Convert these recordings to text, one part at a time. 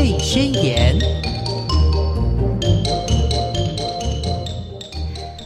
贝宣言》。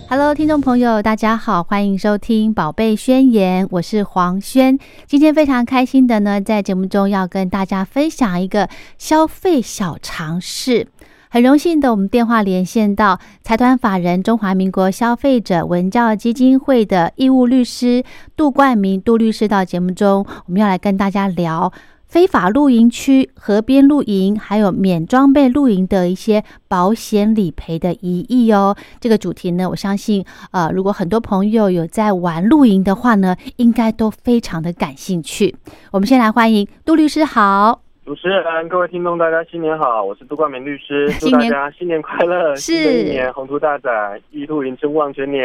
Hello，听众朋友，大家好，欢迎收听《宝贝宣言》，我是黄轩。今天非常开心的呢，在节目中要跟大家分享一个消费小常识。很荣幸的，我们电话连线到财团法人中华民国消费者文教基金会的义务律师杜冠明杜律师到节目中，我们要来跟大家聊非法露营区、河边露营，还有免装备露营的一些保险理赔的疑义哦。这个主题呢，我相信，呃，如果很多朋友有在玩露营的话呢，应该都非常的感兴趣。我们先来欢迎杜律师，好。主持人，各位听众，大家新年好！我是杜冠明律师，祝大家新年快乐，是新的一年宏图大展，一路迎春望全年。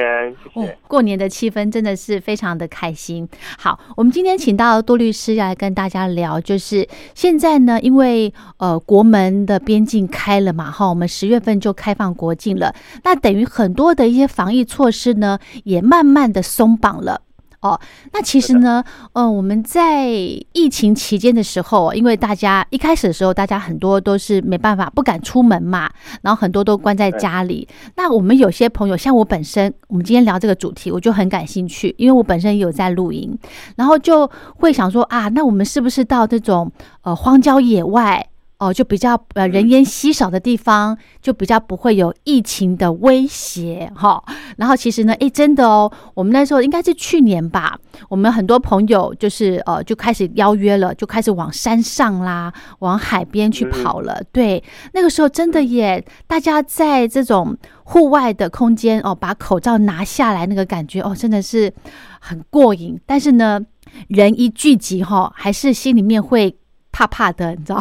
谢谢。过年的气氛真的是非常的开心。好，我们今天请到杜律师来跟大家聊，就是现在呢，因为呃国门的边境开了嘛，哈，我们十月份就开放国境了，那等于很多的一些防疫措施呢，也慢慢的松绑了。哦，那其实呢，嗯，我们在疫情期间的时候，因为大家一开始的时候，大家很多都是没办法，不敢出门嘛，然后很多都关在家里。那我们有些朋友，像我本身，我们今天聊这个主题，我就很感兴趣，因为我本身也有在露营，然后就会想说啊，那我们是不是到这种呃荒郊野外？哦，就比较呃人烟稀少的地方，就比较不会有疫情的威胁哈。然后其实呢，诶，真的哦，我们那时候应该是去年吧，我们很多朋友就是呃就开始邀约了，就开始往山上啦，往海边去跑了。对，那个时候真的耶，大家在这种户外的空间哦，把口罩拿下来，那个感觉哦，真的是很过瘾。但是呢，人一聚集哈，还是心里面会。怕怕的，你知道，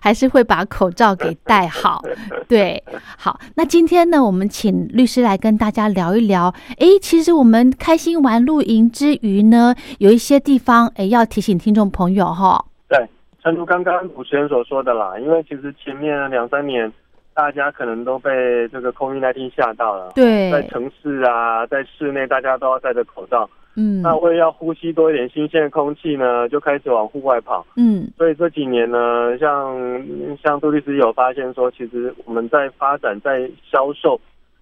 还是会把口罩给戴好。对，好，那今天呢，我们请律师来跟大家聊一聊。哎，其实我们开心玩露营之余呢，有一些地方哎要提醒听众朋友哈。对，正如刚刚主持人所说的啦，因为其实前面两三年大家可能都被这个 COVID-19 吓到了。对，在城市啊，在室内，大家都要戴着口罩。嗯，那为了要呼吸多一点新鲜的空气呢，就开始往户外跑。嗯，所以这几年呢，像像杜律师有发现说，其实我们在发展在销售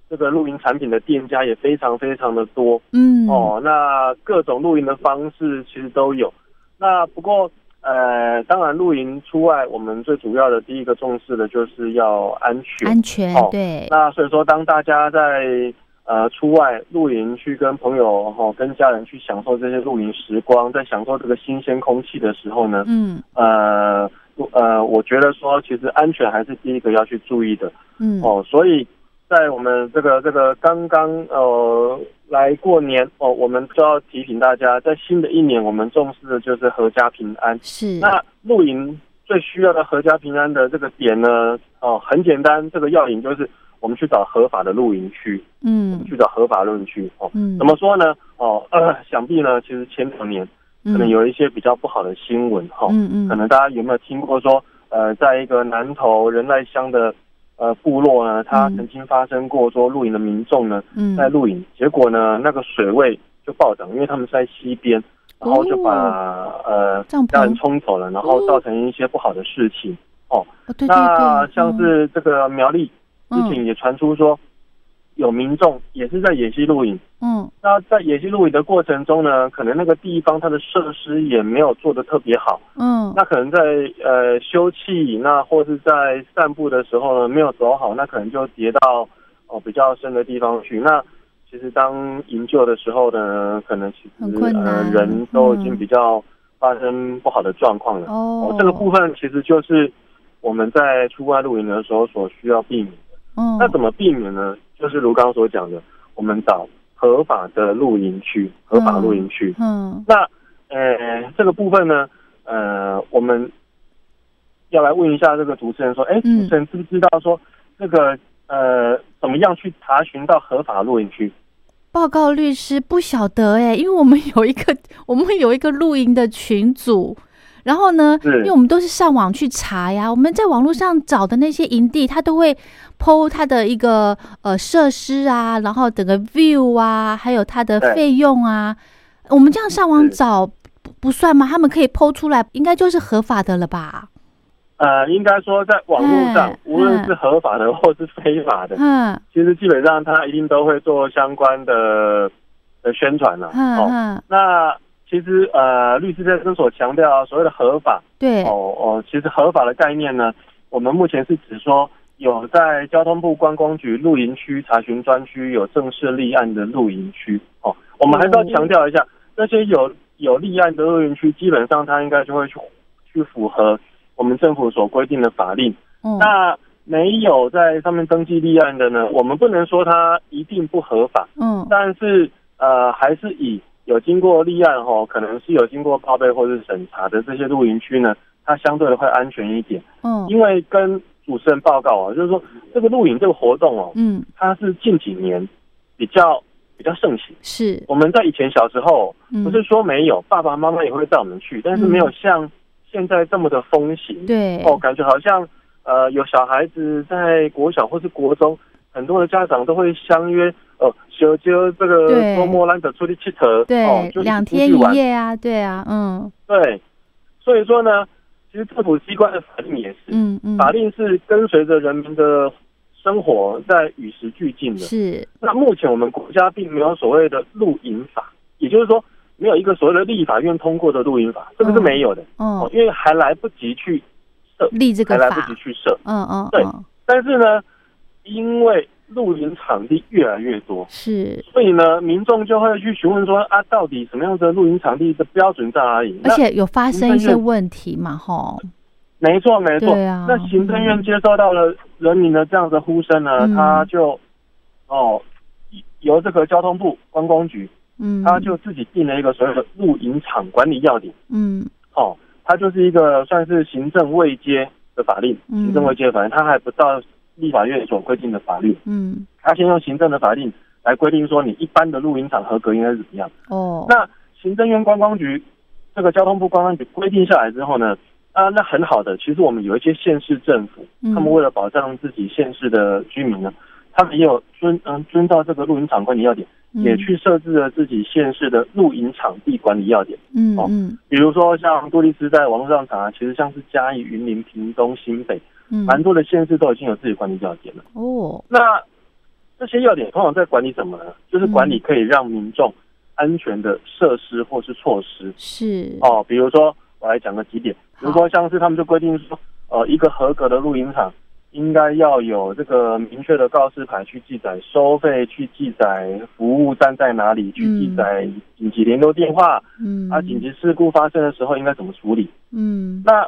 这个露营产品的店家也非常非常的多。嗯，哦，那各种露营的方式其实都有。那不过呃，当然露营出外，我们最主要的第一个重视的就是要安全。安全，对。那所以说，当大家在呃，出外露营去跟朋友哈，跟家人去享受这些露营时光，在享受这个新鲜空气的时候呢，嗯，呃，呃，我觉得说，其实安全还是第一个要去注意的，嗯，哦，所以在我们这个这个刚刚呃来过年哦，我们就要提醒大家，在新的一年，我们重视的就是阖家平安。是，那露营最需要的阖家平安的这个点呢，哦，很简单，这个要领就是。我们去找合法的露营区，嗯，去找合法露营区哦。嗯，怎么说呢？哦，呃，想必呢，其实前两年可能有一些比较不好的新闻哈。嗯嗯。可能大家有没有听过说，呃，在一个南投仁爱乡的呃部落呢，它曾经发生过说露营的民众呢，在露营，结果呢那个水位就暴涨，因为他们是在溪边，然后就把呃家人冲走了，然后造成一些不好的事情哦。对对对。那像是这个苗栗。之前也传出说，有民众也是在野溪露营。嗯，那在野溪露营的过程中呢，可能那个地方它的设施也没有做的特别好。嗯，那可能在呃休憩，那或是在散步的时候呢，没有走好，那可能就跌到哦比较深的地方去。那其实当营救的时候呢，可能其实呃人都已经比较发生不好的状况了。哦，这个部分其实就是我们在出外露营的时候所需要避免。那怎么避免呢？就是如刚刚所讲的，我们找合法的露营区，合法露营区。嗯，那呃，这个部分呢，呃，我们要来问一下这个主持人说，哎，主持人知不知道说这个呃，怎么样去查询到合法露营区？报告律师不晓得哎，因为我们有一个 我们有一个露营的群组。然后呢？因为我们都是上网去查呀，我们在网络上找的那些营地，它都会剖它的一个呃设施啊，然后整个 view 啊，还有它的费用啊。我们这样上网找不不算吗？他们可以剖出来，应该就是合法的了吧？呃，应该说在网络上，无论是合法的或是非法的，嗯，其实基本上他一定都会做相关的的宣传了。哦，那其实呃，律师在所强调所谓的合法，对，哦哦，其实合法的概念呢，我们目前是指说有在交通部观光局露营区查询专区有正式立案的露营区。哦，我们还是要强调一下，那些有有立案的露营区，基本上它应该就会去去符合。我们政府所规定的法令，那没有在上面登记立案的呢？我们不能说它一定不合法，嗯，但是呃，还是以有经过立案哈，可能是有经过报备或者审查的这些露营区呢，它相对的会安全一点，嗯，因为跟主持人报告啊，就是说这个露营这个活动哦，嗯，它是近几年比较比较盛行，是。我们在以前小时候不是说没有，爸爸妈妈也会带我们去，但是没有像。现在这么的风行，对。哦，感觉好像呃有小孩子在国小或是国中，很多的家长都会相约哦，就就这个周末难得出去吃头，对，两天一夜啊，对啊，嗯，对，所以说呢，其实政府机关的法令也是，嗯嗯，法令是跟随着人民的生活在与时俱进的，是。那目前我们国家并没有所谓的露营法，也就是说。没有一个所谓的立法院通过的录音法，这个是没有的。哦，因为还来不及去设立这个还来不及去设。嗯嗯，对。但是呢，因为露营场地越来越多，是，所以呢，民众就会去询问说啊，到底什么样的露营场地的标准在哪里？而且有发生一些问题嘛？哈，没错没错。那行政院接受到了人民的这样的呼声呢，他就哦，由这个交通部观光局。嗯，他就自己定了一个所谓的露营场管理要点。嗯，哦，它就是一个算是行政未接的法令，行政未接的法令，它还不到立法院所规定的法律。嗯，他先用行政的法令来规定说，你一般的露营场合格应该是怎么样。哦，那行政院观光局这个交通部观光局规定下来之后呢，啊，那很好的，其实我们有一些县市政府，他们为了保障自己县市的居民呢，他们也有遵嗯遵照这个露营场管理要点。也去设置了自己县市的露营场地管理要点，嗯嗯，比如说像杜丽斯在网络上查，其实像是嘉义、云林、屏东、新北，嗯，蛮多的县市都已经有自己管理要点了。哦，那这些要点通常在管理什么呢？就是管理可以让民众安全的设施或是措施。是哦，比如说我来讲个几点，比如说像是他们就规定说，呃，一个合格的露营场。应该要有这个明确的告示牌去记载收费，去记载服务站在哪里，去记载紧急联络电话。嗯，啊，紧急事故发生的时候应该怎么处理？嗯，那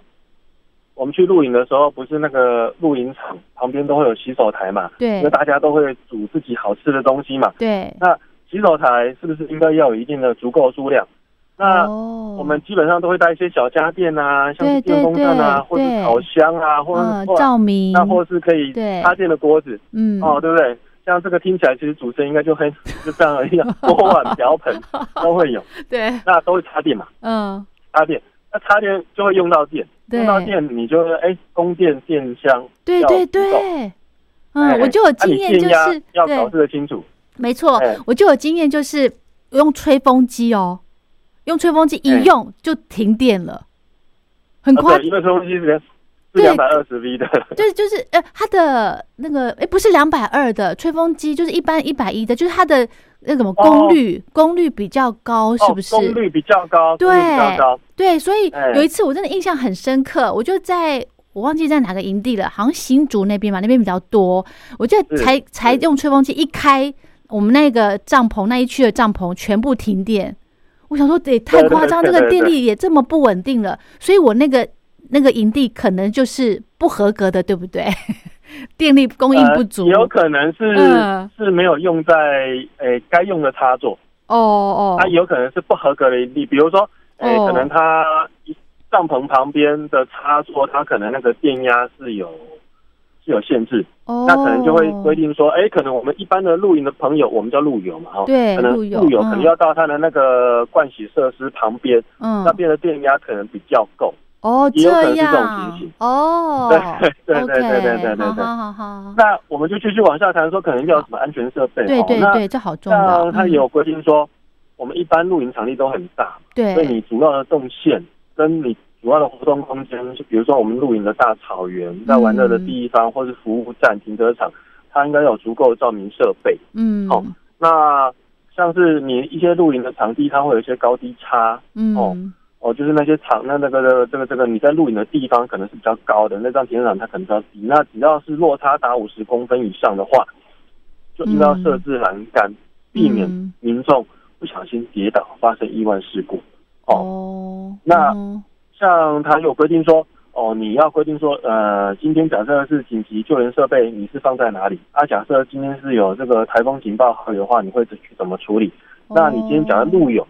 我们去露营的时候，不是那个露营场旁边都会有洗手台嘛？对，因为大家都会煮自己好吃的东西嘛。对，那洗手台是不是应该要有一定的足够数量？那我们基本上都会带一些小家电啊，像电风扇啊，或者烤箱啊，或者照明，那或是可以插电的锅子，嗯，哦，对不对？像这个听起来，其实主持人应该就很 就这样而已，锅碗瓢盆 都会有，对，那都会插电嘛，嗯，插电，那插电就会用到电，用到电你就哎供电电箱，对对对，嗯，我就有经验，就是要考试的清楚，没错，我就有经验，就是用吹风机哦。用吹风机一用就停电了，很快。因为吹风机是两百二十 V 的，对，就是呃，它的那个哎，不是两百二的吹风机，就是一般一百一的，就是它的那什么功率，功率比较高，是不是？功率比较高，对，高。对，所以有一次我真的印象很深刻，我就在我忘记在哪个营地了，好像新竹那边嘛，那边比较多，我就才才用吹风机一开，我们那个帐篷那一区的帐篷全部停电。我想说，得太夸张，这个电力也这么不稳定了，所以我那个那个营地可能就是不合格的，对不对？电力供应不足，有可能是是没有用在诶该用的插座。哦哦，它有可能是不合格的比如说诶，可能它帐篷旁边的插座，它可能那个电压是有。是有限制，那可能就会规定说，哎，可能我们一般的露营的朋友，我们叫露友嘛，哈，对，可能露友可能要到他的那个盥洗设施旁边，嗯，那边的电压可能比较够，哦，也有可能是这种情形，哦，对 对对对对对对，好好好。那我们就继续往下谈，说可能要什么安全设备？对对对，这好重要。那它有规定说，我们一般露营场地都很大，对，所以你主要的动线跟你主要的活动空间，就比如说我们露营的大草原，在玩乐的地方，或是服务站、停车场，它应该有足够的照明设备。嗯，好，那。像是你一些露营的场地，它会有一些高低差，嗯，哦，哦哦，就是那些场，那那个这个这个这个你在露营的地方可能是比较高的，那张停车场它可能比较低。那只要是落差达五十公分以上的话，就应该要设置栏杆，避免民众不小心跌倒发生意外事故。哦，那像他有规定说，哦，你要规定说，呃，今天假设是紧急救援设备，你是放在哪里？啊，假设今天是有这个台风警报的话，你会去怎么处理？那你今天假如路有。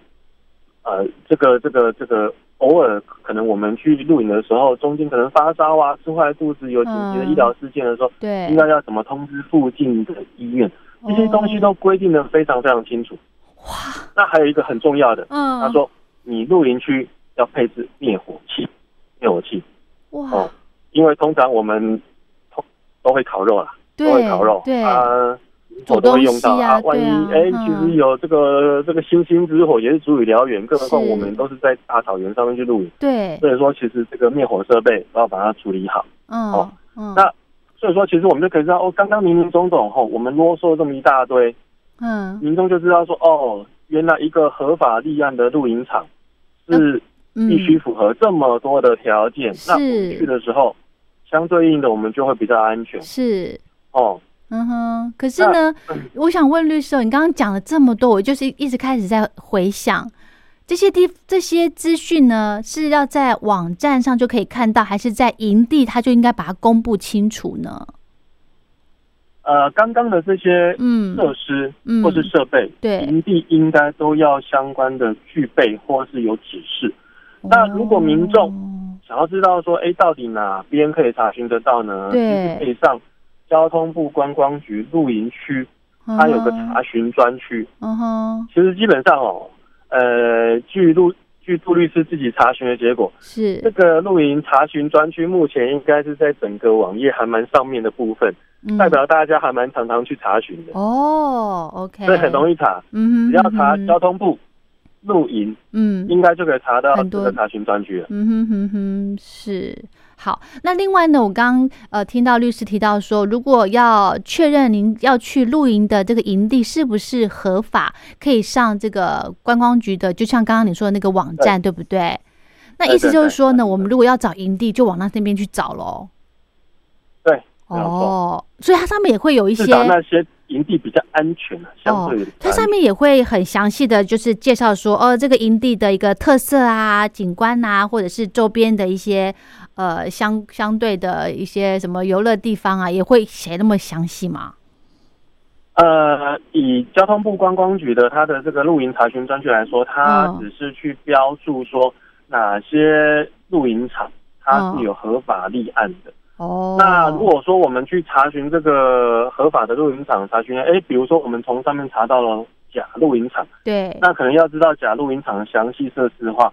呃，这个这个这个，偶尔可能我们去露营的时候，中间可能发烧啊，吃坏肚子，有紧急的医疗事件的时候，对，应该要怎么通知附近的医院？这些东西都规定的非常非常清楚。哇，那还有一个很重要的，嗯，他说你露营区要配置灭火器，灭火器。哇，哦，因为通常我们都都会烤肉啦，都会烤肉，对啊。火都会用到啊，万一哎，其实有这个这个星星之火也是足以燎原，更何况我们都是在大草原上面去露营，对，所以说其实这个灭火设备都要把它处理好，嗯，哦，那所以说其实我们就可以知道，哦，刚刚明明总总吼，我们啰嗦这么一大堆，嗯，民众就知道说，哦，原来一个合法立案的露营场是必须符合这么多的条件，那我们去的时候，相对应的我们就会比较安全，是，哦。嗯哼，可是呢，我想问律师，你刚刚讲了这么多，我就是一直开始在回想这些地这些资讯呢，是要在网站上就可以看到，还是在营地他就应该把它公布清楚呢？呃，刚刚的这些嗯设施或是设备，对营地应该都要相关的具备或是有指示。那如果民众想要知道说，哎，到底哪边可以查询得到呢？对，可以上。交通部观光局露营区，它有个查询专区。嗯哼，其实基本上哦，呃，据陆据杜律师自己查询的结果，是这个露营查询专区目前应该是在整个网页还蛮上面的部分，代表大家还蛮常常去查询的。哦，OK，所以很容易查。嗯只要查交通部露营，嗯，应该就可以查到这个查询专区了。嗯哼哼哼，是。好，那另外呢，我刚呃听到律师提到说，如果要确认您要去露营的这个营地是不是合法，可以上这个观光局的，就像刚刚你说的那个网站，对不对？那意思就是说呢，我们如果要找营地，就往那那边去找喽。对，哦，所以它上面也会有一些那些。营地比较安全啊相对它上面也会很详细的就是介绍说，哦，这个营地的一个特色啊、景观啊，或者是周边的一些呃相相对的一些什么游乐地方啊，也会写那么详细吗？呃，以交通部观光局的它的这个露营查询专区来说，它只是去标注说哪些露营场它是有合法立案的。哦，那如果说我们去查询这个合法的露营场，查询，哎，比如说我们从上面查到了假露营场，对，那可能要知道假露营场的详细设施的话，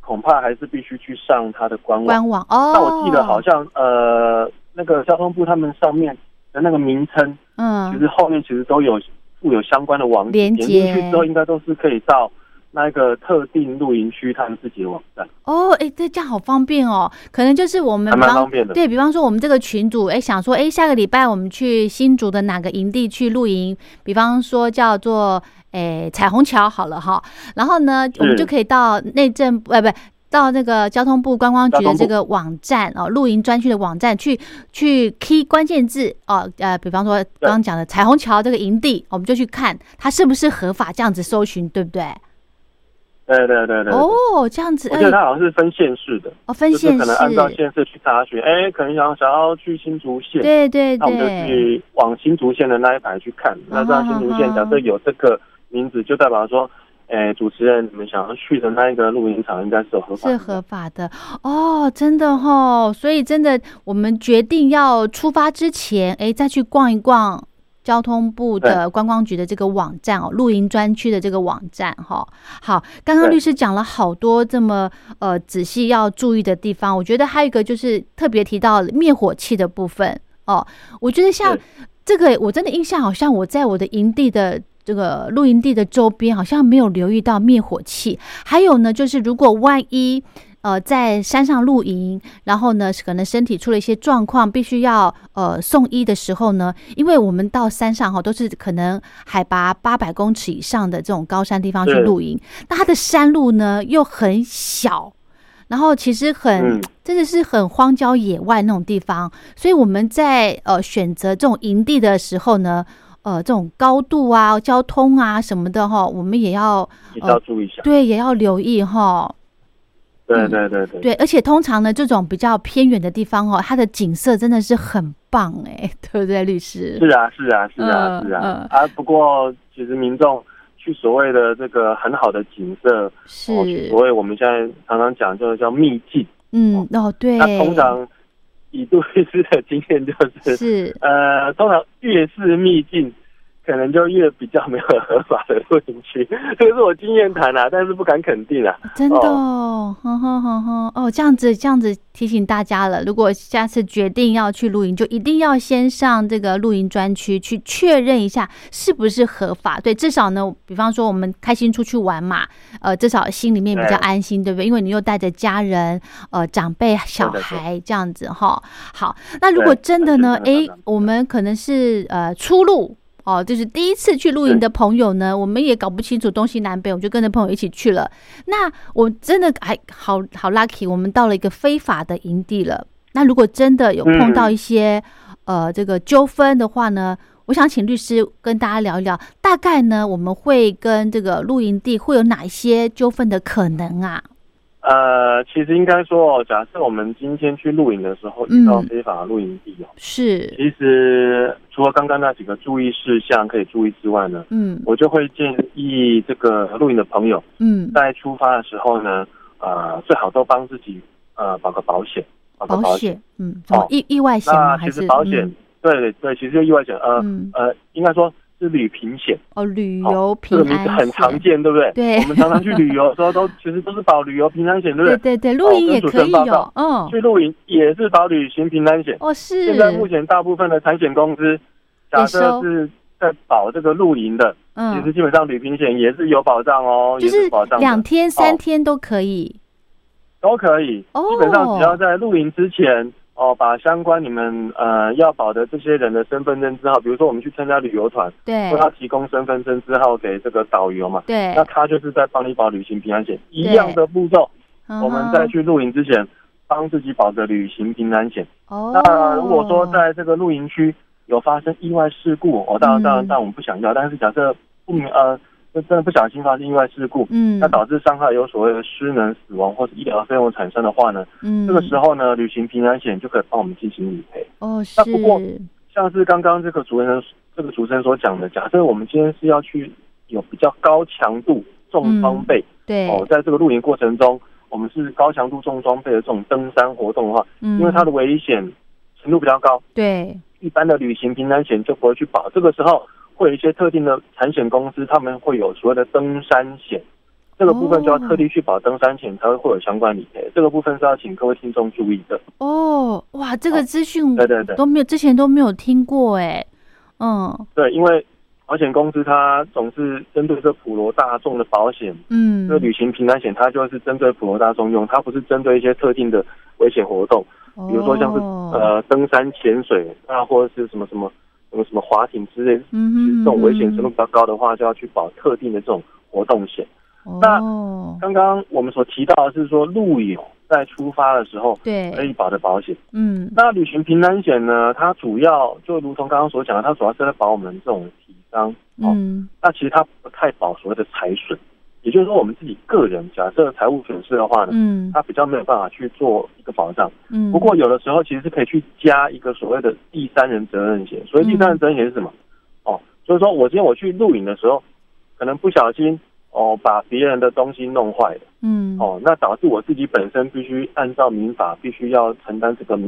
恐怕还是必须去上它的官网。官网哦，那我记得好像呃，那个交通部他们上面的那个名称，嗯，其实后面其实都有附有相关的网址，点进去之后应该都是可以到。那个特定露营区，他们自己的网站哦，哎，这这样好方便哦。可能就是我们蛮方便的，对比方说，我们这个群主哎，想说哎，下个礼拜我们去新竹的哪个营地去露营？比方说叫做哎彩虹桥好了哈。然后呢，我们就可以到内政呃不到那个交通部观光局的这个网站哦，露营专区的网站去去 key 关键字哦呃，比方说刚刚讲的彩虹桥这个营地，我们就去看它是不是合法，这样子搜寻对不对？对对对对哦，这样子，而且它好像是分县市的哦，分县市可能按照县市去查询，哎，可能想想要去新竹县，对对对，那我们就去往新竹县的那一排去看。那这样新竹县假设有这个名字，就代表说，哎，主持人你们想要去的那一个露营场应该是合法，是合法的哦，真的哦。所以真的，我们决定要出发之前，哎，再去逛一逛。交通部的观光局的这个网站哦，露营专区的这个网站哈。好，刚刚律师讲了好多这么呃仔细要注意的地方，我觉得还有一个就是特别提到灭火器的部分哦。我觉得像这个，我真的印象好像我在我的营地的这个露营地的周边，好像没有留意到灭火器。还有呢，就是如果万一呃在山上露营，然后呢可能身体出了一些状况，必须要呃送医的时候呢，因为我们到山上哈都是可能海拔八百公尺以上的这种高山地方去露营，那它的山路呢又很小。然后其实很真的是很荒郊野外那种地方，所以我们在呃选择这种营地的时候呢，呃这种高度啊、交通啊什么的哈，我们也要也要注意一下，对，也要留意哈。对对对对，对，而且通常呢，这种比较偏远的地方哦，它的景色真的是很棒哎，对不对，律师？是啊，是啊，是啊，是啊，啊，不过其实民众。去所谓的这个很好的景色，是所谓我们现在常常讲就是叫秘境。嗯，哦，对。那通常以杜律师的经验就是，是呃，通常越是秘境。可能就越比较没有合法的露营区，这个是我经验谈啊，但是不敢肯定啊。真的，哦，呵呵呵呵，哦，这样子这样子提醒大家了，如果下次决定要去露营，就一定要先上这个露营专区去确认一下是不是合法。对，至少呢，比方说我们开心出去玩嘛，呃，至少心里面比较安心，对不对？因为你又带着家人、呃长辈、小孩这样子哈。好，那如果真的呢，哎，我们可能是呃出路。哦，就是第一次去露营的朋友呢，我们也搞不清楚东西南北，我就跟着朋友一起去了。那我真的还好好 lucky，我们到了一个非法的营地了。那如果真的有碰到一些呃这个纠纷的话呢，我想请律师跟大家聊一聊，大概呢我们会跟这个露营地会有哪一些纠纷的可能啊？呃，其实应该说哦，假设我们今天去露营的时候遇到非法露营地哦，是，其实除了刚刚那几个注意事项可以注意之外呢，嗯，我就会建议这个露营的朋友，嗯，在出发的时候呢，呃，最好都帮自己呃保个保险，保个保险，嗯，哦，意意外险吗？还是保险？对对，其实就意外险，呃呃，应该说。是旅平险哦，旅游平安险很常见，对不对？对，我们常常去旅游的时候，都其实都是保旅游平安险，对不对？对对对，露营也可以有，嗯，去露营也是保旅行平安险。哦，是。现在目前大部分的产险公司，假设是在保这个露营的，嗯，其实基本上旅平险也是有保障哦，就是保障两天三天都可以，都可以，基本上只要在露营之前。哦，把相关你们呃要保的这些人的身份证字号，比如说我们去参加旅游团，对，他提供身份证字号给这个导游嘛，对，那他就是在帮你保旅行平安险一样的步骤。我们在去露营之前，帮自己保个旅行平安险。哦，那如果说在这个露营区有发生意外事故，哦，当然当然，但我们不想要。但是假设不明呃。就真的不小心发生意外事故，嗯，那导致伤害有所谓的失能、死亡或者医疗费用产生的话呢，嗯，这个时候呢，旅行平安险就可以帮我们进行理赔。哦，是。那不过，像是刚刚这个主持人这个主持人所讲的，假设我们今天是要去有比较高强度重装备，对，哦，在这个露营过程中，我们是高强度重装备的这种登山活动的话，嗯，因为它的危险程度比较高，对，一般的旅行平安险就不会去保。这个时候。会有一些特定的产险公司，他们会有所谓的登山险，这个部分就要特地去保登山险，才会会有相关理赔。这个部分是要请各位听众注意的。哦，哇，这个资讯对对对都没有，之前都没有听过哎。嗯，对，因为保险公司它总是针对这普罗大众的保险，嗯，这旅行平安险它就是针对普罗大众用，它不是针对一些特定的危险活动，比如说像是呃登山潜水啊，或者是什么什么。什么什么滑艇之类，这种危险程度比较高的话，就要去保特定的这种活动险。那刚刚我们所提到的是说，路友在出发的时候，对可以保的保险。嗯，那旅行平安险呢？它主要就如同刚刚所讲的，它主要是在保我们这种体伤。嗯，那其实它不太保所谓的财损。也就是说，我们自己个人假设财务损失的话呢，嗯，他比较没有办法去做一个保障，嗯，不过有的时候其实是可以去加一个所谓的第三人责任险。所以第三人责任险是什么？哦，就是说我今天我去录影的时候，可能不小心哦把别人的东西弄坏了，嗯，哦，那导致我自己本身必须按照民法必须要承担这个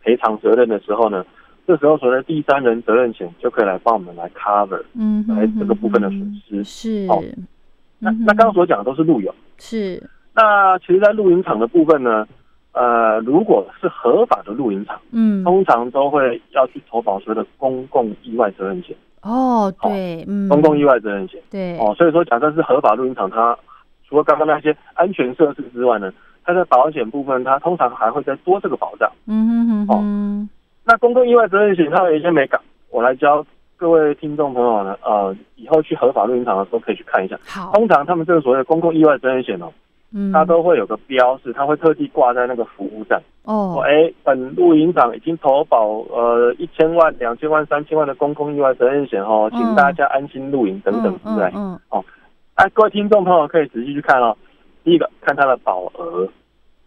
赔偿责任的时候呢，这时候所谓的第三人责任险就可以来帮我们来 cover，嗯，来这个部分的损失是哦。那那刚刚所讲的都是路友，是。那其实，在露营场的部分呢，呃，如果是合法的露营场，嗯，通常都会要去投保所谓的公共意外责任险。哦，对，嗯，公共意外责任险，对。哦，所以说，假设是合法露营场，它除了刚刚那些安全设施之外呢，它的保险部分，它通常还会再多这个保障。嗯哼哼哼。那公共意外责任险它有一些美感，我来教各位听众朋友呢，呃，以后去合法露营场的时候可以去看一下。好。通常他们这个所谓的公共意外责任险哦，嗯，它都会有个标示，它会特地挂在那个服务站。哦。哎，本露营场已经投保呃一千万、两千万、三千万的公共意外责任险哦，请大家安心露营等等之类。嗯。哦，哎，各位听众朋友可以仔细去看哦。第一个看它的保额，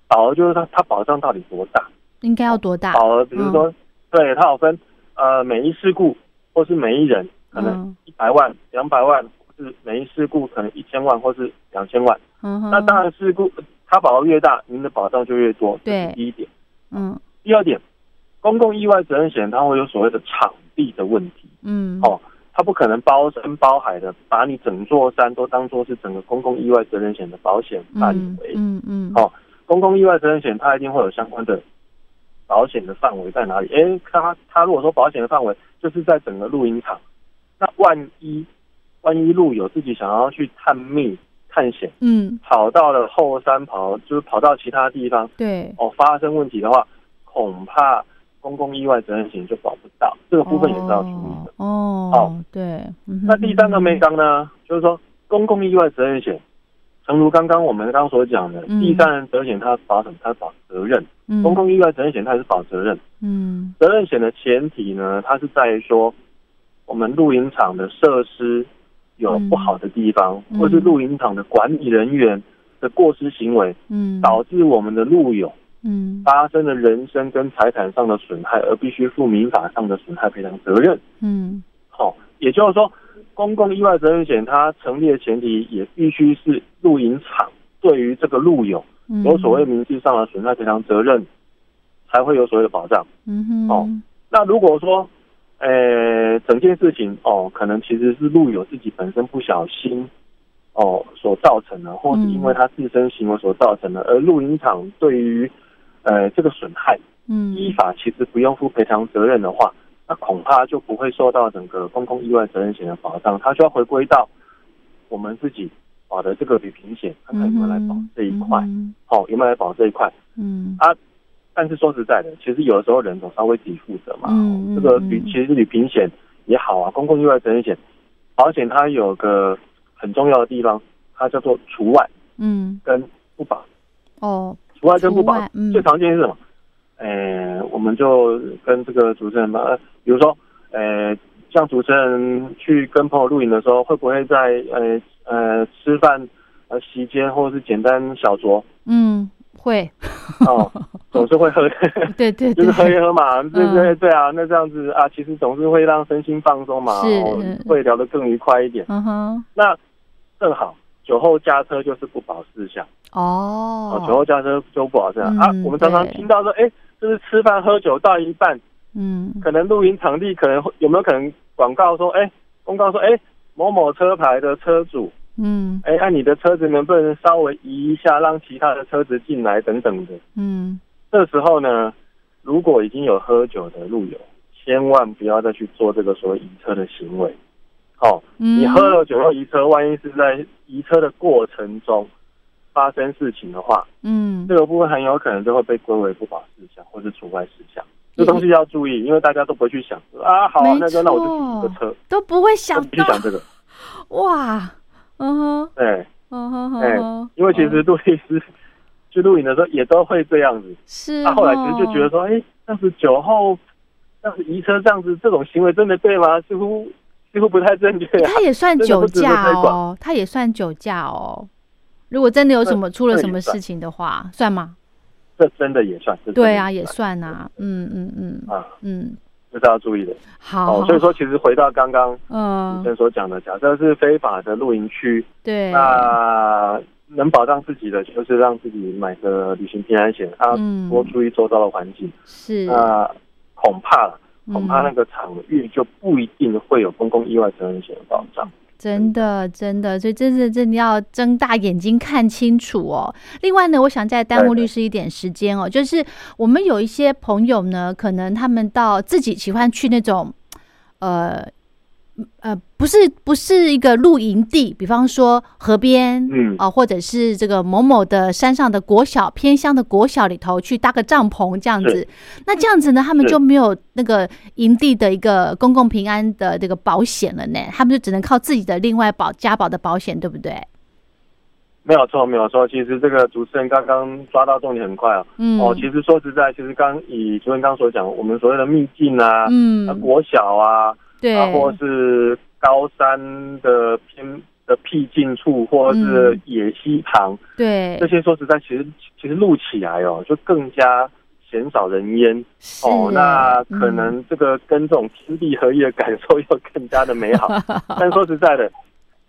保额就是它它保障到底多大？应该要多大？保额比如说。对，它有分，呃，每一事故或是每一人可能一百万、两百万，或是每一事故可能一千万或是两千万。嗯那当然，事故它保额越大，您的保障就越多。对，第一点。嗯。第二点，公共意外责任险它会有所谓的场地的问题。嗯。哦，它不可能包山包海的把你整座山都当做是整个公共意外责任险的保险范围。嗯嗯。哦，公共意外责任险它一定会有相关的。保险的范围在哪里？诶，他他如果说保险的范围就是在整个露营场，那万一万一路友自己想要去探秘探险，嗯，跑到了后山跑，就是跑到其他地方，对，哦，发生问题的话，恐怕公共意外责任险就保不到，这个部分也是要注意的。哦，哦，对。那第三个没刚呢，就是说公共意外责任险。诚如刚刚我们刚刚所讲的，第三人责险它保什么？它保责任。公共意外责任险它是保责任。嗯，责任险的前提呢，它是在于说，我们露营场的设施有不好的地方，或是露营场的管理人员的过失行为，嗯，导致我们的路友，嗯，发生了人身跟财产上的损害，而必须负民法上的损害赔偿责任。嗯，好，也就是说。公共意外责任险，它成立的前提也必须是露营场对于这个路友有所谓民事上的损害赔偿责任，才会有所谓的保障。嗯哼。哦，那如果说，呃，整件事情哦，可能其实是路友自己本身不小心哦所造成的，或是因为他自身行为所造成的，而露营场对于呃这个损害，嗯，依法其实不用负赔偿责任的话。那恐怕就不会受到整个公共意外责任险的保障，它就要回归到我们自己保的这个旅平险，看看有没有来保这一块，好有没有来保这一块？嗯啊，但是说实在的，其实有的时候人总稍微自己负责嘛。嗯这个旅其实旅平险也好啊，公共意外责任险保险它有个很重要的地方，它叫做除外，嗯，跟不保。哦，除外跟不保最常见是什么？呃，我们就跟这个主持人嘛，比如说，呃，像主持人去跟朋友露营的时候，会不会在呃呃吃饭、呃席间或者是简单小酌？嗯，会。哦，总是会喝。对对，就是喝一喝嘛，对对对啊，那这样子啊，其实总是会让身心放松嘛，是，会聊得更愉快一点。嗯哼。那正好酒后驾车就是不保事项。哦。酒后驾车就不保事项啊。我们常常听到说，哎。就是吃饭喝酒到一半，嗯，可能露营场地可能有没有可能广告说，哎，公告说，哎，某某车牌的车主，嗯，哎，按你的车子能不能稍微移一下，让其他的车子进来等等的，嗯，这时候呢，如果已经有喝酒的路友，千万不要再去做这个所谓移车的行为，哦，你喝了酒后移车，万一是在移车的过程中。发生事情的话，嗯，这个部分很有可能就会被归为不法事项或是除外事项。这东西要注意，因为大家都不会去想啊，好，那个那我就租个车，都不会想去想这个。哇，嗯哼，对，嗯哼，哎，因为其实杜律师去录影的时候也都会这样子。是，他后来其实就觉得说，哎，但是酒后，但是移车这样子这种行为真的对吗？似乎似乎不太正确。他也算酒驾哦，他也算酒驾哦。如果真的有什么出了什么事情的话，算吗？这真的也算是，对啊，也算呐。嗯嗯嗯啊嗯，这是要注意的。好，所以说其实回到刚刚嗯先所讲的，假设是非法的露营区，对，那能保障自己的就是让自己买个旅行平安险啊，多注意周遭的环境。是，那恐怕恐怕那个场域就不一定会有公共意外责任险的保障。真的，真的，所以真的真的要睁大眼睛看清楚哦。另外呢，我想再耽误律师一点时间哦，就是我们有一些朋友呢，可能他们到自己喜欢去那种，呃，呃，不是不是一个露营地，比方说河边，嗯啊、或者是这个某某的山上的国小偏乡的国小里头去搭个帐篷这样子。那这样子呢，他们就没有那个营地的一个公共平安的这个保险了呢，他们就只能靠自己的另外保家保的保险，对不对？没有错，没有错。其实这个主持人刚刚抓到重点很快啊。嗯，哦，其实说实在，其实刚以主任刚所讲，我们所谓的秘境啊，啊嗯，国小啊，对，啊，或是高山的偏的僻静处，或者是嗯野溪旁，对这，些说实在，其实其实录起来哦，就更加鲜少人烟哦。那嗯可能这个跟这种天地合一的感受又更加的美好。但说实在的，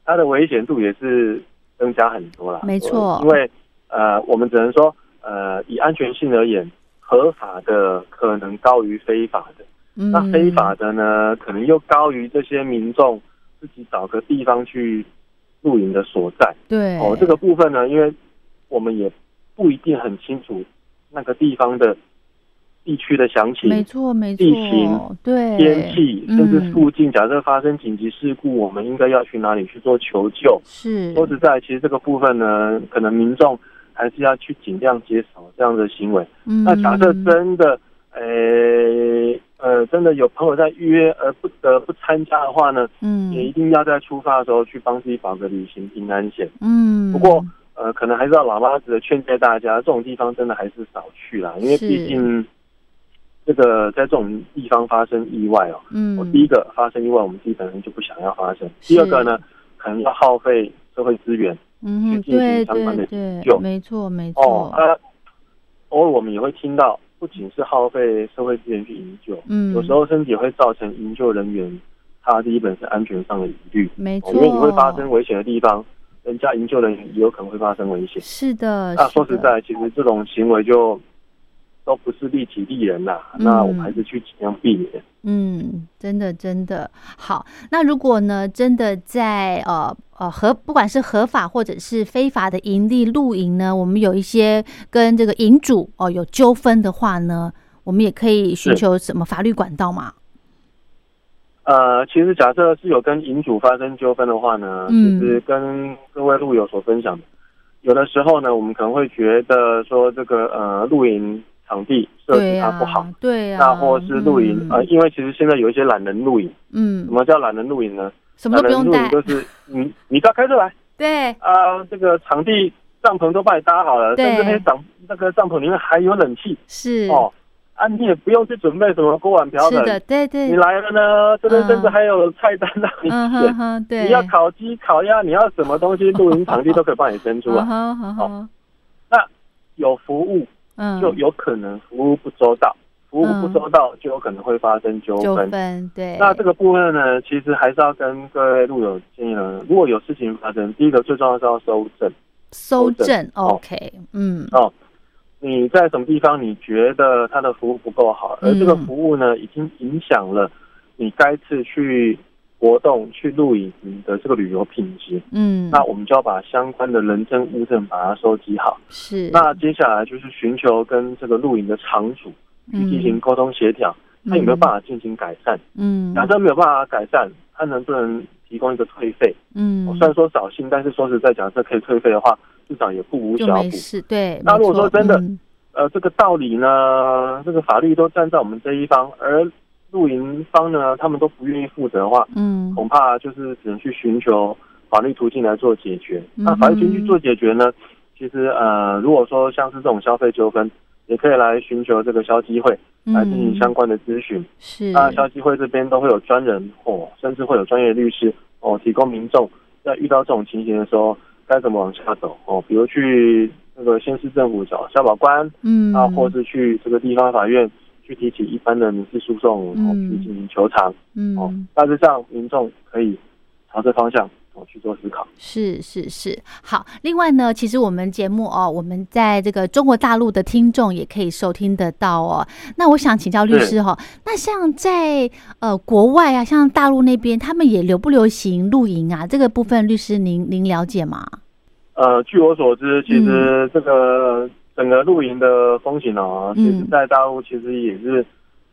它的危险度也是增加很多啦。没错因为呃，我们只能说，呃，以安全性而言，合法的可能高于非法的。嗯。那非法的呢，可能又高于这些民众自己找个地方去露营的所在。对。哦，这个部分呢，因为我们也不一定很清楚那个地方的地区的详情、没错没错，地形对。天气，甚至嗯附近假设发生紧急事故，我们应该要去哪里去做求救？是。说实在，其实这个部分呢，可能民众还是要去尽量减少这样的行为。嗯。那假设真的，呃呃，真的有朋友在预约而不得不参加的话呢，嗯。也一定要在出发的时候去帮自己保个旅行平安险。嗯，不过，呃，可能还是要老妈子的劝诫大家，这种地方真的还是少去啦，因为毕竟这个在这种地方发生意外哦，嗯。我第一个发生意外，我们自己本身就不想要发生；第二个呢，可能要耗费社会资源嗯哼，去进行对相关的对对救，没错没错，，哦啊，偶尔我们也会听到，不仅是耗费社会资源去营救，嗯，有时候甚至也会造成营救人员他第一本是安全上的疑虑，没错，哦因为你会发生危险的地方，人家营救人员也有可能会发生危险。是的，那是的，说实在，其实这种行为就都不是利己利人呐、嗯那我们还是去尽量避免。嗯，真的真的好。那如果呢，真的在呃呃合不管是合法或者是非法的营地露营呢，我们有一些跟这个营主哦、有纠纷的话呢，我们也可以寻求什么法律管道嘛？呃，其实假设是有跟营主发生纠纷的话呢，嗯其实跟各位路友所分享的，有的时候呢，我们可能会觉得说这个呃露营场地设置它不好，对呀、那或是露营、嗯呃，因为其实现在有一些懒人露营，嗯。什，么叫懒人露营呢？什么都不用露营，就是你你只要开车来。对。啊、这个场地帐篷都帮你搭好了，对。甚至那些帐那个帐篷里面还有冷气。是。哦，啊，你也不用去准备什么锅碗瓢盆，是的，对对。你，来了呢，这边嗯甚至还有菜单让你嗯。选。对，你要烤鸡、烤鸭，你要什么东西，露营场地都可以帮你生出嗯来。哼哼哼，有服务嗯，就有可能服务不周到，服务不周到就有可能会发生纠纠纷。纷，对，那这个部分呢，其实还是要跟各位路友建议呢，如果有事情发生，第一个最重要是要收证搜证搜证哦，OK，嗯。哦。你在什么地方你觉得他的服务不够好，而这个嗯。服务呢，已经影响了你该次去活动、去露营的这个旅游品质，嗯，那我们就要把相关的人证物证把它收集好。是那接下来就是寻求跟这个露营的场主去进行沟通协调，他有没有办法进行改善？嗯，假设没有办法改善，他能不能提供一个退费？嗯，我虽然说扫兴，但是说实在，假设可以退费的话，至少也不无小补。是，对。那如果说真的嗯呃，这个道理呢，这个法律都站在我们这一方，而露营方呢，他们都不愿意负责的话，嗯。恐怕就是只能去寻求法律途径来做解决。嗯那法律途径做解决呢，其实呃，如果说像是这种消费纠纷，也可以来寻求这个消基会来进行相关的咨询。嗯是。那消基会这边都会有专人哦，甚至会有专业律师哦，提供民众在遇到这种情形的时候该怎么往下走？哦，比如去那个县市政府找消保官嗯。啊，或是去这个地方法院去提起一般的民事诉讼哦，嗯去进行求偿嗯哦嗯。大致上民众可以朝这方向哦去做思考。是是是，好。另外呢，其实我们节目哦，我们在这个中国大陆的听众也可以收听得到哦。那我想请教律师哈、那像在呃国外啊，像大陆那边，他们也流不流行露营啊？这个部分律师您您了解吗？呃，据我所知，其嗯实这个整个露营的风景哦，嗯其实在大陆其实也是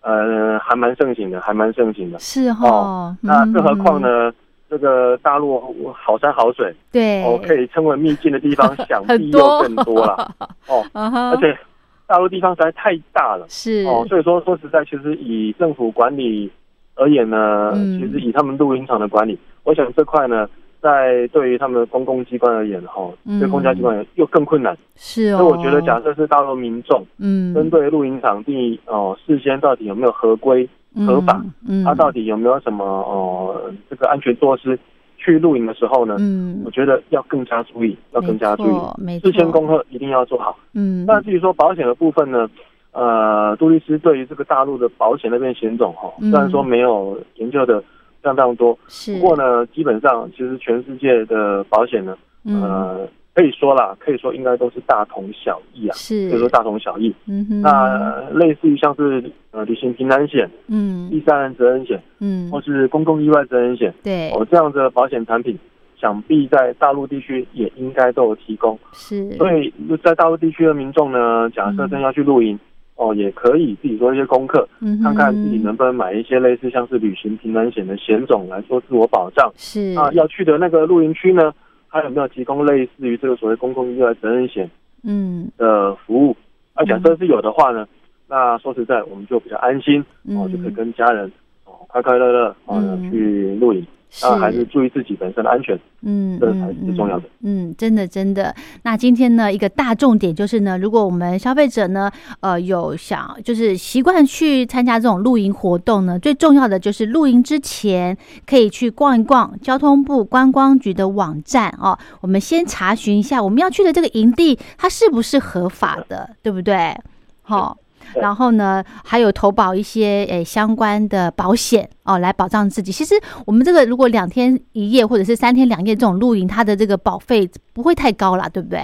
呃，还蛮盛行的，还蛮盛行的。是哈，那更何况呢？这个大陆好山好水，对，哦，可以称为秘境的地方，想必又更多了。哦，而且大陆地方实在太大了，是哦，所以说说实在，其实以政府管理而言呢，其实以他们露营场的管理，我想这块呢。在对于他们的公共机关而言，哈，对公家机关又更困难。是哦。所以我觉得，假设是大陆民众，嗯，针对露营场地哦，事先到底有没有合规合法？嗯，他到底有没有什么哦，这个安全措施？去露营的时候呢，嗯，我觉得要更加注意，要更加注意，事先功课一定要做好。嗯。那至于说保险的部分呢，呃，杜律师对于这个大陆的保险那边险种，哈，虽然说没有研究的。相当多，不过呢，基本上其实全世界的保险呢，呃，可以说啦，可以说应该都是大同小异啊，是，可以说大同小异。嗯哼，那类似于像是呃旅行平安险，嗯，第三人责任险，嗯，或是公共意外责任险，对，哦，这样的保险产品，想必在大陆地区也应该都有提供。是，所以在大陆地区的民众呢，假设真要去露营。哦，也可以自己做一些功课，看看自己能不能买一些类似像是旅行平安险的险种来做自我保障。是啊，要去的那个露营区呢，它有没有提供类似于这个所谓公共意外责任险嗯的服务？啊，假设是有的话呢，那说实在我们就比较安心哦，就可以跟家人哦快快乐乐哦去露营。啊，还是注意自己本身的安全，嗯，这才是最重要的。嗯，真的真的。那今天呢，一个大重点就是呢，如果我们消费者呢，呃，有想就是习惯去参加这种露营活动呢，最重要的就是露营之前可以去逛一逛交通部观光局的网站哦。我们先查询一下我们要去的这个营地，它是不是合法的，对不对？好。然后呢，还有投保一些诶相关的保险哦，来保障自己。其实我们这个如果两天一夜或者是三天两夜这种露营，它的这个保费不会太高啦，对不对？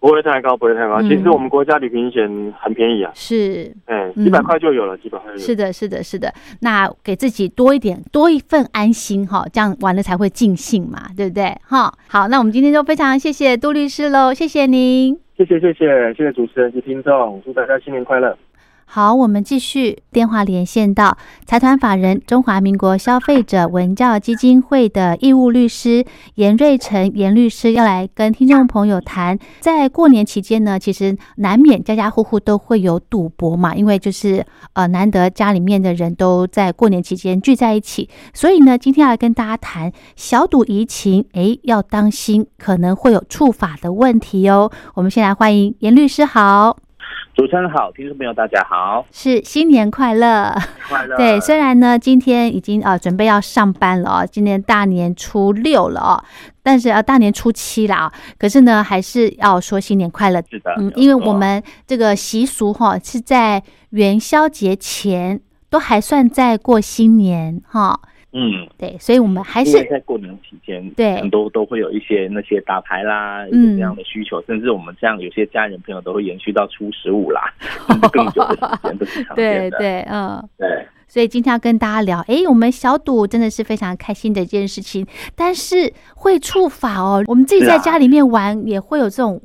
不会太高，不会太高。其实我们国家旅行险很便宜啊，是，哎，几百块就有了，几百块。是的，是的，是的。那给自己多一点，多一份安心哈，这样玩了才会尽兴嘛，对不对？哈，好，那我们今天就非常谢谢杜律师喽，谢谢您。谢谢谢谢谢谢主持人及听众，祝大家新年快乐。好，我们继续电话连线到财团法人中华民国消费者文教基金会的义务律师严瑞成严律师，要来跟听众朋友谈，在过年期间呢，其实难免家家户户都会有赌博嘛，因为就是呃难得家里面的人都在过年期间聚在一起，所以呢，今天要来跟大家谈小赌怡情，诶，要当心可能会有触法的问题哦。我们先来欢迎严律师，好。主持人好，听众朋友大家好，是新年快乐，快乐。对，虽然呢今天已经呃准备要上班了哦，今年大年初六了哦，但是呃大年初七了啊，可是呢还是要说新年快乐。是的，嗯，因为我们这个习俗哈是在元宵节前都还算在过新年哈。嗯，对，所以我们还是在过年期间，对很多都会有一些那些打牌啦，嗯，这样的需求，甚至我们这样有些家人朋友都会延续到初十五啦，甚至更久的时间都是常见的。对对，嗯，对。所以今天要跟大家聊，哎，我们小赌真的是非常开心的一件事情，但是会触法哦。我们自己在家里面玩也会有这种。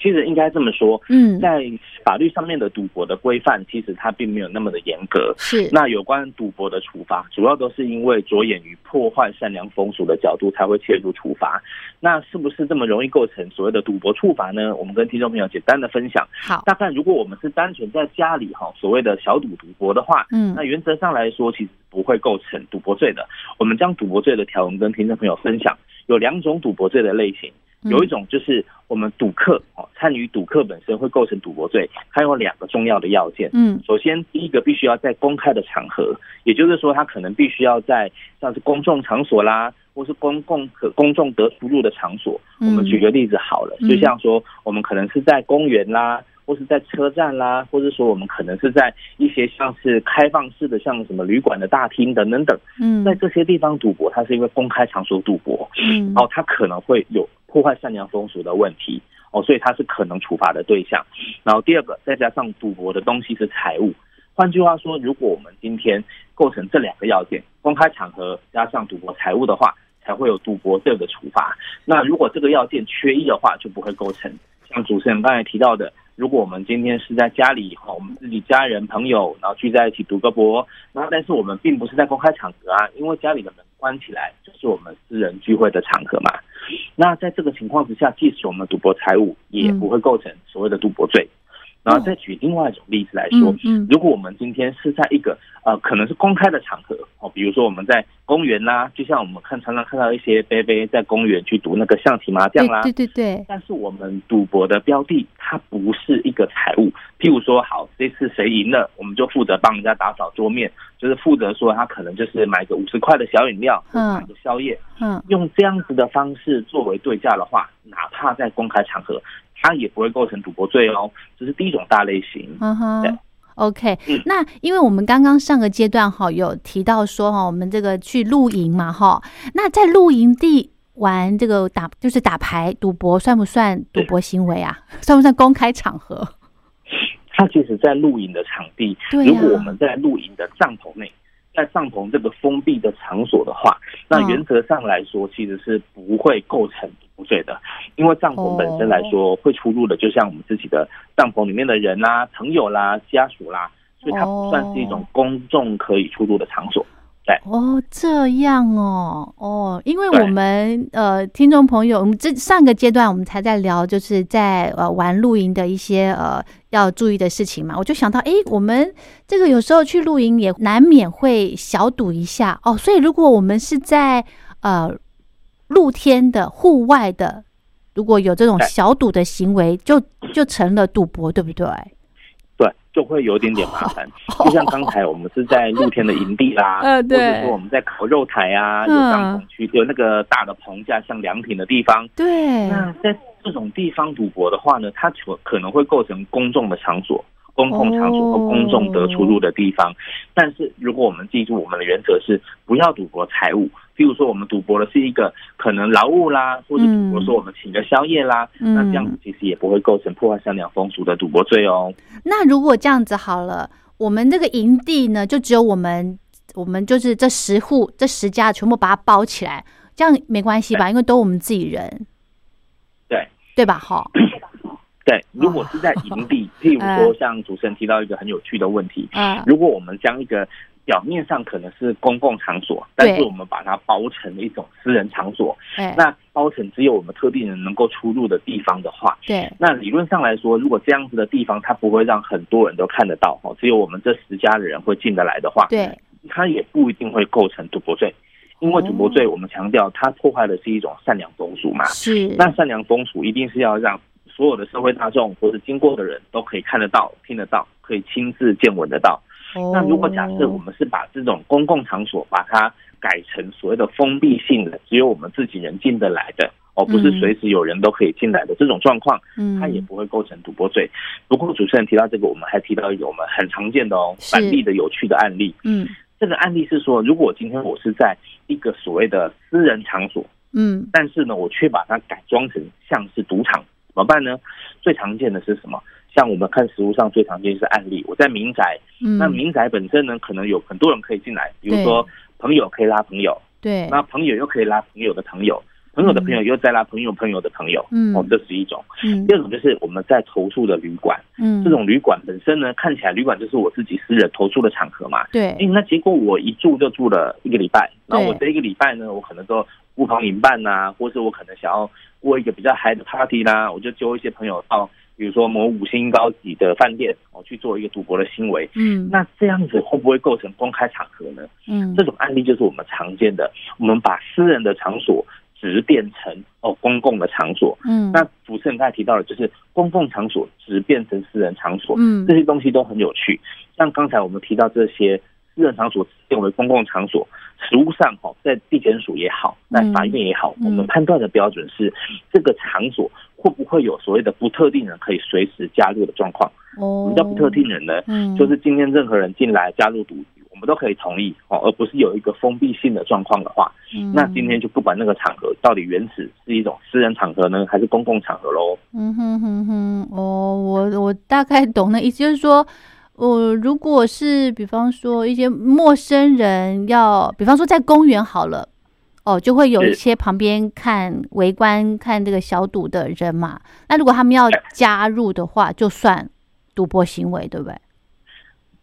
其实应该这么说，嗯，在法律上面的赌博的规范，其实它并没有那么的严格。是，那有关赌博的处罚，主要都是因为着眼于破坏善良风俗的角度才会切入处罚。那是不是这么容易构成所谓的赌博处罚呢？我们跟听众朋友简单的分享。好，大概如果我们是单纯在家里哈，所谓的小赌赌博的话，嗯，那原则上来说，其实不会构成赌博罪的。我们将赌博罪的条文跟听众朋友分享，有两种赌博罪的类型。有一种就是我们赌客哦，参与赌客本身会构成赌博罪，它有两个重要的要件。嗯，首先第一个必须要在公开的场合，也就是说他可能必须要在像是公众场所啦，或是公共可公众得出入的场所。我们举个例子好了，就像说我们可能是在公园啦。或是在车站啦，或者说我们可能是在一些像是开放式的，像什么旅馆的大厅等等等，嗯，在这些地方赌博，它是因为公开场所赌博，嗯，然后它可能会有破坏善良风俗的问题，哦，所以它是可能处罚的对象。然后第二个，再加上赌博的东西是财物，换句话说，如果我们今天构成这两个要件，公开场合加上赌博财物的话，才会有赌博个的处罚。那如果这个要件缺一的话，就不会构成。像主持人刚才提到的如果我们今天是在家里哈，我们自己家人朋友，然后聚在一起读个博，那但是我们并不是在公开场合啊，因为家里的门关起来，就是我们私人聚会的场合嘛。那在这个情况之下，即使我们赌博财物，也不会构成所谓的赌博罪。然后再举另外一种例子来说，嗯如果我们今天是在一个呃可能是公开的场合哦，比如说我们在公园啦，就像我们看常常看到一些杯杯在公园去赌那个象棋麻将啦，对对对。但是我们赌博的标的它不是一个财物，譬如说好这次谁赢了，我们就负责帮人家打扫桌面，就是负责说他可能就是买个五十块的小饮料，嗯，买个宵夜，嗯，用这样子的方式作为对价的话，哪怕在公开场合。它也不会构成赌博罪哦，这是第一种大类型。嗯哼，OK。那因为我们刚刚上个阶段哈有提到说哈，我们这个去露营嘛哈，那在露营地玩这个打就是打牌赌博，算不算赌博行为啊？算不算公开场合？它其实，在露营的场地，如果我们在露营的帐篷内。在帐篷这个封闭的场所的话，那原则上来说，其实是不会构成不对的，因为帐篷本身来说会出入的，就像我们自己的帐篷里面的人啦、朋友啦、家属啦，所以它不算是一种公众可以出入的场所。对哦，这样哦，哦，因为我们呃，听众朋友，我们这上个阶段我们才在聊，就是在呃玩露营的一些呃要注意的事情嘛，我就想到，哎，我们这个有时候去露营也难免会小赌一下。哦，所以如果我们是在呃露天的户外的，如果有这种小赌的行为，就就成了赌博，对不对？对就会有点点麻烦，就像刚才我们是在露天的营地啦，或者说我们在烤肉台啊，有帐篷区，有那个大的棚架，像凉亭的地方。对，那在这种地方赌博的话呢，它可可能会构成公众的场所。公共场所和公众得出入的地方，但是如果我们记住我们的原则是不要赌博财物，譬如说我们赌博的是一个可能劳务啦，或者赌博说我们请个宵夜啦，那这样子其实也不会构成破坏善良风俗的赌博罪哦。那如果这样子好了，我们这个营地呢，就只有我们，我们就是这十户这十家全部把它包起来，这样没关系吧？因为都我们自己人，对对吧？好。对，如果是在营地，譬如说像主持人提到一个很有趣的问题，如果我们将一个表面上可能是公共场所，但是我们把它包成一种私人场所，那包成只有我们特定人能够出入的地方的话，对，那理论上来说，如果这样子的地方它不会让很多人都看得到，哦，只有我们这十家的人会进得来的话，对，它也不一定会构成赌博罪，因为赌博罪我们强调它破坏的是一种善良风俗嘛，是，那善良风俗一定是要让。所有的社会大众或者经过的人都可以看得到、听得到，可以亲自见闻得到。那如果假设我们是把这种公共场所把它改成所谓的封闭性的，只有我们自己人进得来的，而不是随时有人都可以进来的这种状况，嗯，它也不会构成赌博罪。不过主持人提到这个，我们还提到一个我们很常见的哦，反例的有趣的案例。嗯，这个案例是说，如果今天我是在一个所谓的私人场所，嗯，但是呢，我却把它改装成像是赌场。怎么办呢？最常见的是什么？像我们看实物上最常见是案例。我在民宅，那民宅本身呢，可能有很多人可以进来，比如说朋友可以拉朋友，对，那朋友又可以拉朋友的朋友，朋友的朋友又再拉朋友朋友的朋友，嗯，哦，这是一种。嗯，第二种就是我们在投诉的旅馆，嗯，这种旅馆本身呢，看起来旅馆就是我自己私人投诉的场合嘛，对。哎，那结果我一住就住了一个礼拜，那我这一个礼拜呢，我可能都不朋引伴呐，或是我可能想要。过一个比较嗨的 party 啦，我就揪一些朋友到，比如说某五星高级的饭店，我去做一个赌博的行为。嗯，那这样子会不会构成公开场合呢？嗯，这种案例就是我们常见的，我们把私人的场所直变成哦公共的场所。嗯，那主持人刚才提到的，就是公共场所直变成私人场所。嗯，这些东西都很有趣。像刚才我们提到这些。私人场所变为公共场所，实物上哈，在地检署也好，在法院也好，我们判断的标准是这个场所会不会有所谓的不特定人可以随时加入的状况。哦，什么叫不特定人呢？嗯，就是今天任何人进来加入赌们都可以同意哦，而不是有一个封闭性的状况的话，那今天就不管那个场合到底原始是一种私人场合呢，还是公共场合喽。嗯哼哼哼，哦，我我大概懂的意思，就是说。我如果是比方说一些陌生人要，比方说在公园好了，哦，就会有一些旁边看围观看这个小赌的人嘛。那如果他们要加入的话，就算赌博行为，对不对？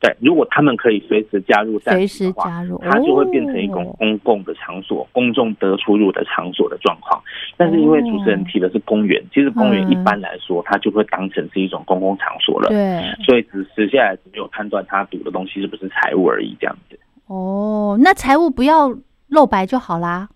对，如果他们可以随时加入，随时加入，它就会变成一种公共的场所，公众得出入的场所的状况。但是因为主持人提的是公园，其实公园一般来说，它就会当成是一种公共场所了。对，所以只实下来只有判断他赌的东西是不是财物而已，这样子。哦，那财物不要露白就好啦。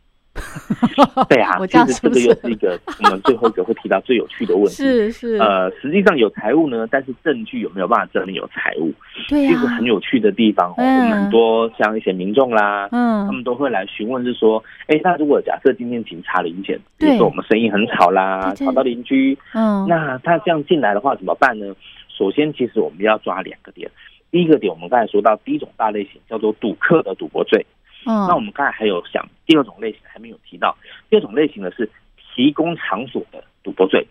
对啊，其实这个又是一个我们最后一个会提到最有趣的问题。是是，呃，实际上有财务呢，但是证据有没有办法证明有财务？对啊，其实很有趣的地方哦。我们很多像一些民众啦，嗯，他们都会来询问，是说，哎，那如果假设今天警察临检，比如说我们声音很吵啦，吵到邻居，嗯，那他这样进来的话怎么办呢？首先，其实我们要抓两个点。第一个点，我们刚才说到第一种大类型叫做赌客的赌博罪。嗯，那我们刚才还有想第二种类型还没有提到，第二种类型呢是提供场所的赌博罪。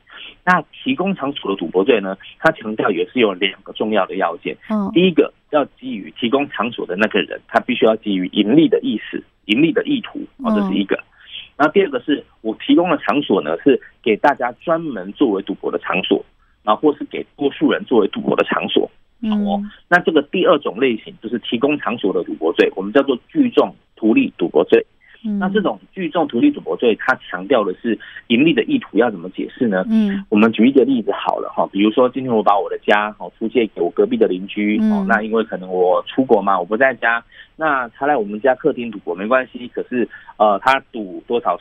那提供场所的赌博罪呢，它强调也是有两个重要的要件。嗯，第一个要基于提供场所的那个人，他必须要基于盈利的意思、盈利的意图，哦，这是一个。然后第二个是我提供的场所呢，是给大家专门作为赌博的场所，然后或是给多数人作为赌博的场所。哦，那这个第二种类型就是提供场所的赌博罪，我们叫做聚众图利赌博罪。那这种聚众图利赌博罪，它强调的是盈利的意图，要怎么解释呢？嗯，我们举一个例子好了哈，比如说今天我把我的家哦租借给我隔壁的邻居哦，那因为可能我出国嘛，我不在家，那他来我们家客厅赌博没关系，可是呃他赌多少？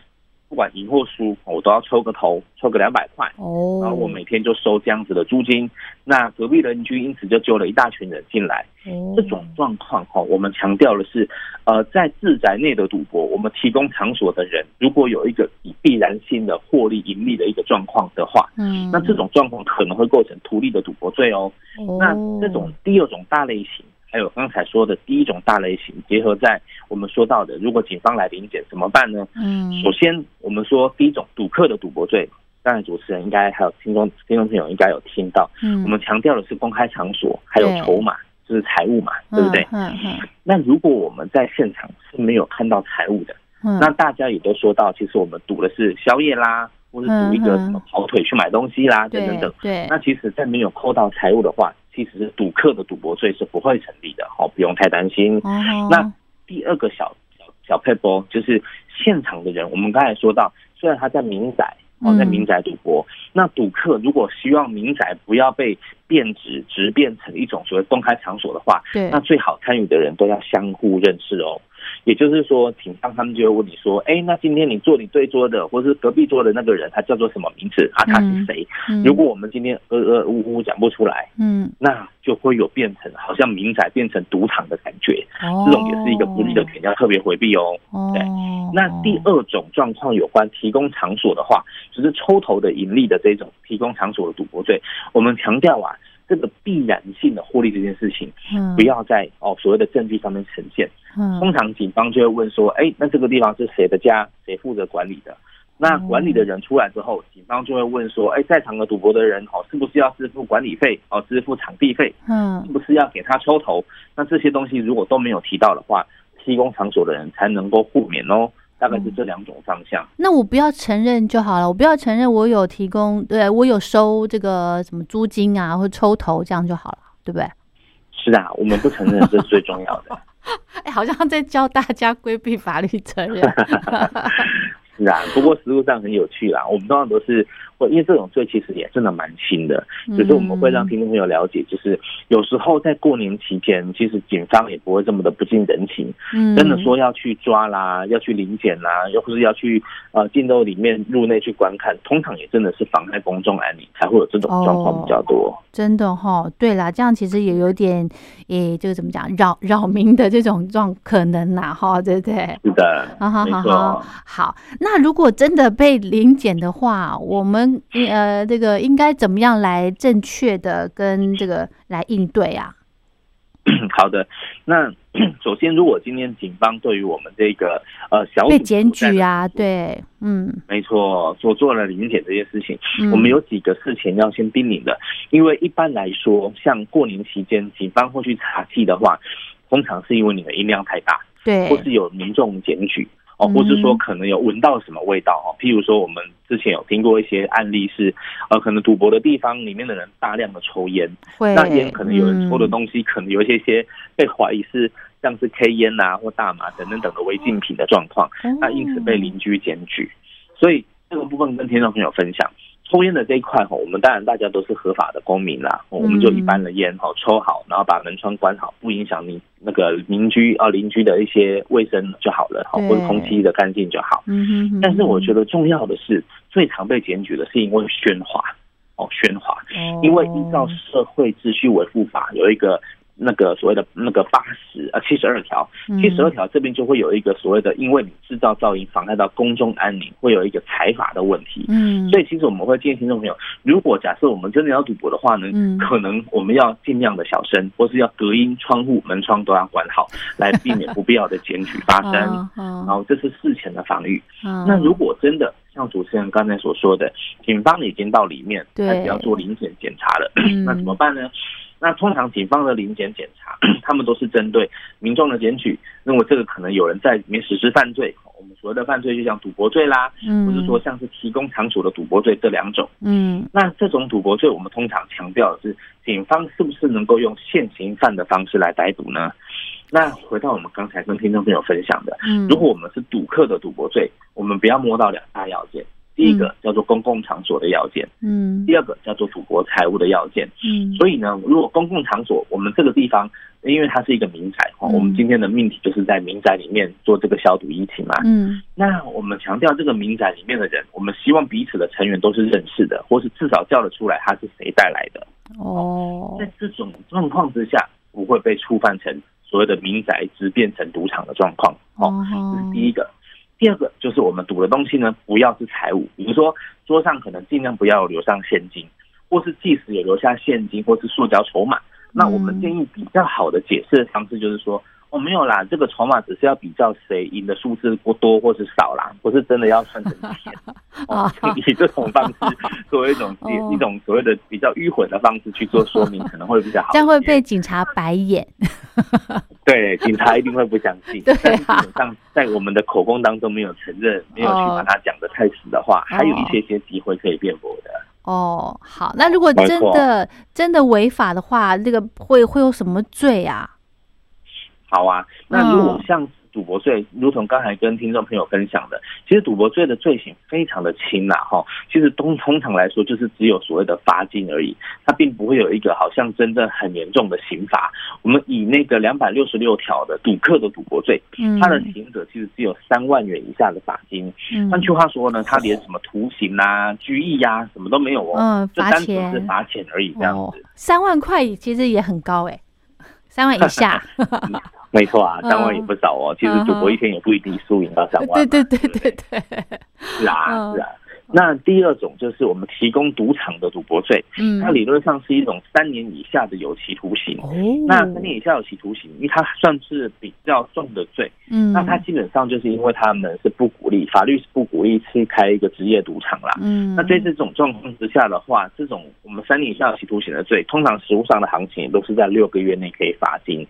不管赢或输，我都要抽个头，抽个两百块。哦，然后我每天就收这样子的租金。那隔壁邻居因此就揪了一大群人进来。哦，这种状况哈，我们强调的是，呃，在自宅内的赌博，我们提供场所的人，如果有一个以必然性的获利盈利的一个状况的话，嗯，那这种状况可能会构成图利的赌博罪哦。那这种第二种大类型。还有刚才说的第一种大类型，结合在我们说到的，如果警方来临检怎么办呢？嗯，首先我们说第一种赌客的赌博罪，当然主持人应该还有听众听众朋友应该有听到，嗯，我们强调的是公开场所还有筹码，就是财物嘛，对不对？嗯嗯。那如果我们在现场是没有看到财物的，嗯，那大家也都说到，其实我们赌的是宵夜啦，或是赌一个什么跑腿去买东西啦，等等等。对。那其实，在没有扣到财物的话。其实是赌客的赌博罪是不会成立的，好，不用太担心。那第二个小小小配波就是现场的人，我们刚才说到，虽然他在民宅，哦，在民宅赌博，那赌客如果希望民宅不要被变质，直变成一种所谓公开场所的话，对，那最好参与的人都要相互认识哦。也就是说，警方他们就会问你说：“哎，那今天你坐你对桌的，或是隔壁桌的那个人，他叫做什么名字啊？他是谁？如果我们今天呃呃呜呜讲不出来，嗯，那就会有变成好像民宅变成赌场的感觉。这种也是一个不利的点，要特别回避哦。对，那第二种状况有关提供场所的话，就是抽头的盈利的这种提供场所的赌博罪，我们强调啊。”这个必然性的获利这件事情，不要在哦所谓的证据上面呈现。通常警方就会问说：“哎，那这个地方是谁的家？谁负责管理的？”那管理的人出来之后，警方就会问说：“哎，在场的赌博的人哦，是不是要支付管理费？哦，支付场地费？嗯，是不是要给他抽头？那这些东西如果都没有提到的话，提供场所的人才能够豁免哦。”大概是这两种方向。那我不要承认就好了，我不要承认我有提供，对我有收这个什么租金啊，或抽头这样就好了，对不对？是啊，我们不承认这是最重要的。哎，好像在教大家规避法律责任。是啊，不过实物上很有趣啦。我们通常都是会。因为这种罪其实也真的蛮轻的，只是我们会让听众朋友了解，就是有时候在过年期间，其实警方也不会这么的不近人情。嗯，真的说要去抓啦，要去临检啦，又或是要去呃进到里面入内去观看，通常也真的是妨碍公众安宁，才会有这种状况比较多。真的哈，对啦，这样其实也有点，诶，这个怎么讲，扰扰民的这种状可能啦，哈，对不对？是的，好好好好，好。那如果真的被临检的话，我们呃，这个应该怎么样来正确的跟这个来应对啊？好的，那 首先，如果今天警方对于我们这个呃小被检举啊，对，嗯，没错，所做了临检这件事情，我们有几个事情要先叮咛的，因为一般来说，像过年期间，警方会去查缉的话，通常是因为你的音量太大，对，或是有民众检举。哦，或是说可能有闻到什么味道哦。譬如说，我们之前有听过一些案例是，呃，可能赌博的地方里面的人大量的抽烟，那烟可能有人抽的东西，可能有一些些被怀疑是像是 K 烟呐或大麻等等等的违禁品的状况，那因此被邻居检举。所以这个部分跟听众朋友分享。抽烟的这一块哈，我们当然大家都是合法的公民啦，我们就一般的烟哈抽好，然后把门窗关好，不影响你那个邻居啊邻居的一些卫生就好了，哈，或者空气的干净就好。嗯哼。但是我觉得重要的是，最常被检举的是因为喧哗哦，喧哗，因为依照社会秩序维护法有一个。那个所谓的那个八十呃七十二条，七十二条这边就会有一个所谓的，因为你制造噪音妨碍到公众安宁，会有一个财法的问题。嗯，所以其实我们会建议听众朋友，如果假设我们真的要赌博的话呢，可能我们要尽量的小声，或是要隔音窗户门窗都要管好，来避免不必要的检举发生。然后这是事前的防御。那如果真的像主持人刚才所说的，警方已经到里面开始要做临检检查了，那怎么办呢？那通常警方的临检检查，他们都是针对民众的检举，认为这个可能有人在里面实施犯罪。我们所谓的犯罪就像赌博罪啦，嗯，或者说像是提供场所的赌博罪这两种，嗯，那这种赌博罪，我们通常强调的是，警方是不是能够用现行犯的方式来逮捕呢？那回到我们刚才跟听众朋友分享的，嗯，如果我们是赌客的赌博罪，我们不要摸到两大要件。第一个叫做公共场所的要件，嗯，第二个叫做赌博财务的要件，嗯，所以呢，如果公共场所，我们这个地方，因为它是一个民宅，哈，我们今天的命题就是在民宅里面做这个消毒疫情嘛，嗯，那我们强调这个民宅里面的人，我们希望彼此的成员都是认识的，或是至少叫得出来他是谁带来的，哦，在这种状况之下，不会被触犯成所谓的民宅之变成赌场的状况，哦，这是第一个。第二个就是我们赌的东西呢，不要是财物，比如说桌上可能尽量不要留上现金，或是即使有留下现金或是塑胶筹码，那我们建议比较好的解释的方式就是说。哦，没有啦，这个筹码只是要比较谁赢的数字不多或是少啦，不是真的要算成钱。哦，以这种方式作为一种 一种所谓的比较迂回的方式去做说明，可能会比较好。这样会被警察白眼。对，警察一定会不相信。对基本上在我们的口供当中没有承认，没有去把它讲的太死的话，还有一些些机会可以辩驳的。哦，好，那如果真的真的违法的话，这个会会有什么罪啊？好啊，那如果像赌博罪，如同刚才跟听众朋友分享的，其实赌博罪的罪行非常的轻啦，哈，其实通通常来说就是只有所谓的罚金而已，它并不会有一个好像真正很严重的刑罚。我们以那个两百六十六条的赌客的赌博罪，它的刑责其实只有三万元以下的罚金。换句话说呢，它连什么徒刑啊、拘役呀，什么都没有哦，嗯，就单纯是罚钱。而已，这样子。三万块其实也很高哎，三万以下。没错啊，三万也不少哦。其实赌博一天也不一定输赢到三万。对对对对对，是啊是啊。那第二种就是我们提供赌场的赌博罪，嗯，它理论上是一种三年以下的有期徒刑。哦，那三年以下有期徒刑，因为它算是比较重的罪，嗯，那它基本上就是因为他们是不鼓励，法律是不鼓励去开一个职业赌场啦，嗯，那在这种状况之下的话，这种我们三年以下有期徒刑的罪，通常实务上的行情都是在六个月内可以罚金，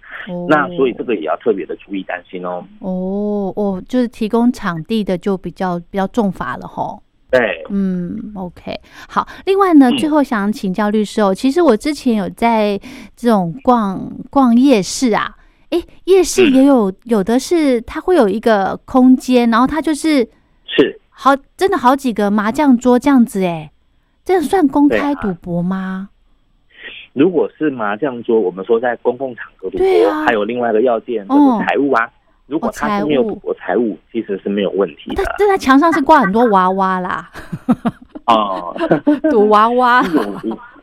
那所以这个也要特别的注意担心哦。哦哦，就是提供场地的就比较比较重罚了哈。对，嗯，OK，好。另外呢，最后想请教律师哦，其实我之前有在这种逛逛夜市啊，哎，夜市也有有的是它会有一个空间，然后它就是是好真的好几个麻将桌这样子，哎，这样算公开赌博吗？如果是麻将桌，我们说在公共场合赌博，还有另外一个要件就是财务啊。如果他是没有赌博财务，其实是没有问题的。这在墙上是挂很多娃娃啦。哦，赌娃娃。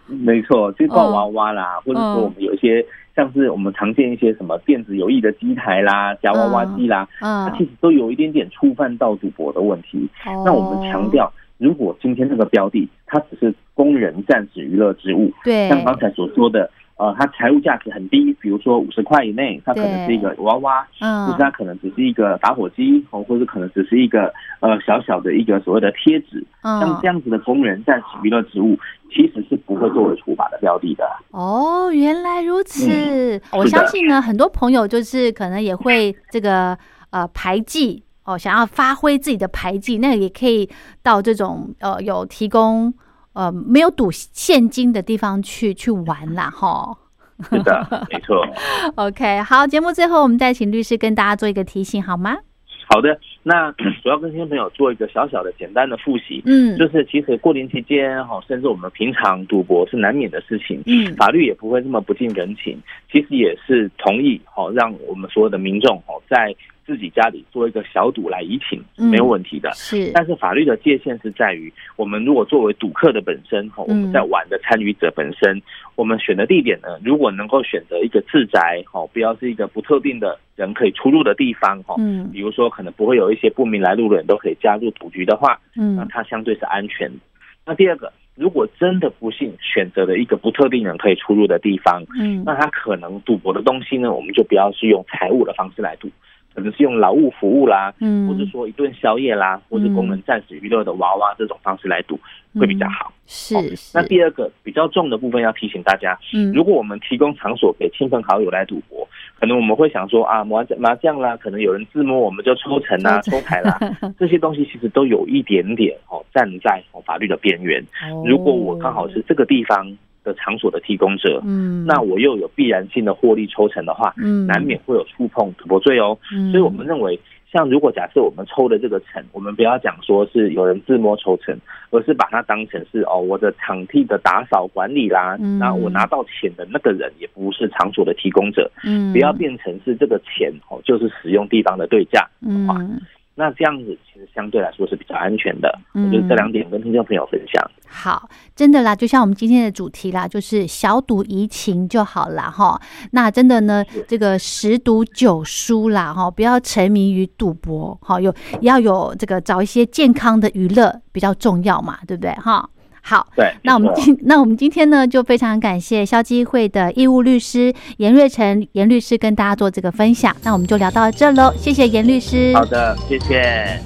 没错，就挂娃娃啦，或者说我们有一些像是我们常见一些什么电子游戏的机台啦、夹娃娃机啦，它其实都有一点点触犯到赌博的问题。那我们强调，如果今天那个标的它只是供人暂时娱乐之物，对，像刚才所说的。呃，它财务价值很低，比如说五十块以内，它可能是一个娃娃，嗯，或者它可能只是一个打火机，哦，或者可能只是一个呃小小的一个所谓的贴纸，像这样子的工人暂时娱乐植物，其实是不会作为处罚的标的的。哦，原来如此，我相信呢，很多朋友就是可能也会这个呃排挤。哦，想要发挥自己的排技，那也可以到这种呃有提供呃没有赌现金的地方去去玩啦，哈。是的，没错。OK，好，节目最后我们再请律师跟大家做一个提醒，好吗？好的，那 主要跟听众朋友做一个小小的简单的复习，嗯，就是其实过年期间哈，甚至我们平常赌博是难免的事情，嗯，法律也不会这么不近人情，其实也是同意哈，让我们所有的民众哈在。自己家里做一个小赌来怡情，没有问题的。是，但是法律的界限是在于，我们如果作为赌客的本身，哈，我们在玩的参与者本身，我们选的地点呢，如果能够选择一个自宅，哈，不要是一个不特定的人可以出入的地方，哈，嗯，比如说可能不会有一些不明来路的人都可以加入赌局的话，嗯，那它相对是安全。那第二个，如果真的不幸选择了一个不特定人可以出入的地方，嗯，那他可能赌博的东西呢，我们就不要是用财务的方式来赌。可能是用劳务服务啦，嗯，或者说一顿宵夜啦，或者供人暂时娱乐的娃娃这种方式来赌会比较好。是。那第二个比较重的部分要提醒大家，嗯，如果我们提供场所给亲朋好友来赌博，可能我们会想说啊麻麻将啦，可能有人自摸我们就抽成啊、抽牌啦，这些东西其实都有一点点哦站在法律的边缘。如果我刚好是这个地方。的场所的提供者，嗯，那我又有必然性的获利抽成的话，嗯，难免会有触碰赌博罪哦。所以我们认为，像如果假设我们抽的这个成，我们不要讲说是有人自摸抽成，而是把它当成是哦，我的场地的打扫管理啦，然后我拿到钱的那个人也不是场所的提供者，嗯，不要变成是这个钱哦，就是使用地方的对价，嗯。那这样子其实相对来说是比较安全的，我觉得这两点跟听众朋友分享。好，真的啦，就像我们今天的主题啦，就是小赌怡情就好啦。哈。那真的呢，这个十赌九输啦哈，不要沉迷于赌博，哈有要有这个找一些健康的娱乐比较重要嘛，对不对哈？好，对，那我们今 那我们今天呢，就非常感谢消基会的义务律师严瑞成严律师跟大家做这个分享，那我们就聊到这喽，谢谢严律师。好的，谢谢。